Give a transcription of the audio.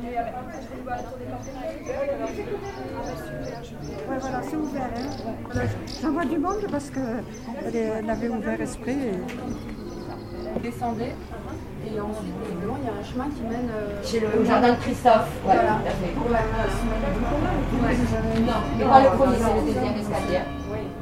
Hein. Ouais, voilà, c'est ouvert. Hein. Voilà, J'en du monde parce qu'elle avait ouvert esprit. Et... Descendez. Et ensuite, il y a un chemin qui mène euh... le au jardin de Christophe. Voilà, Ouais. Non, mais pas le premier, c'est le deuxième escalier. Oui.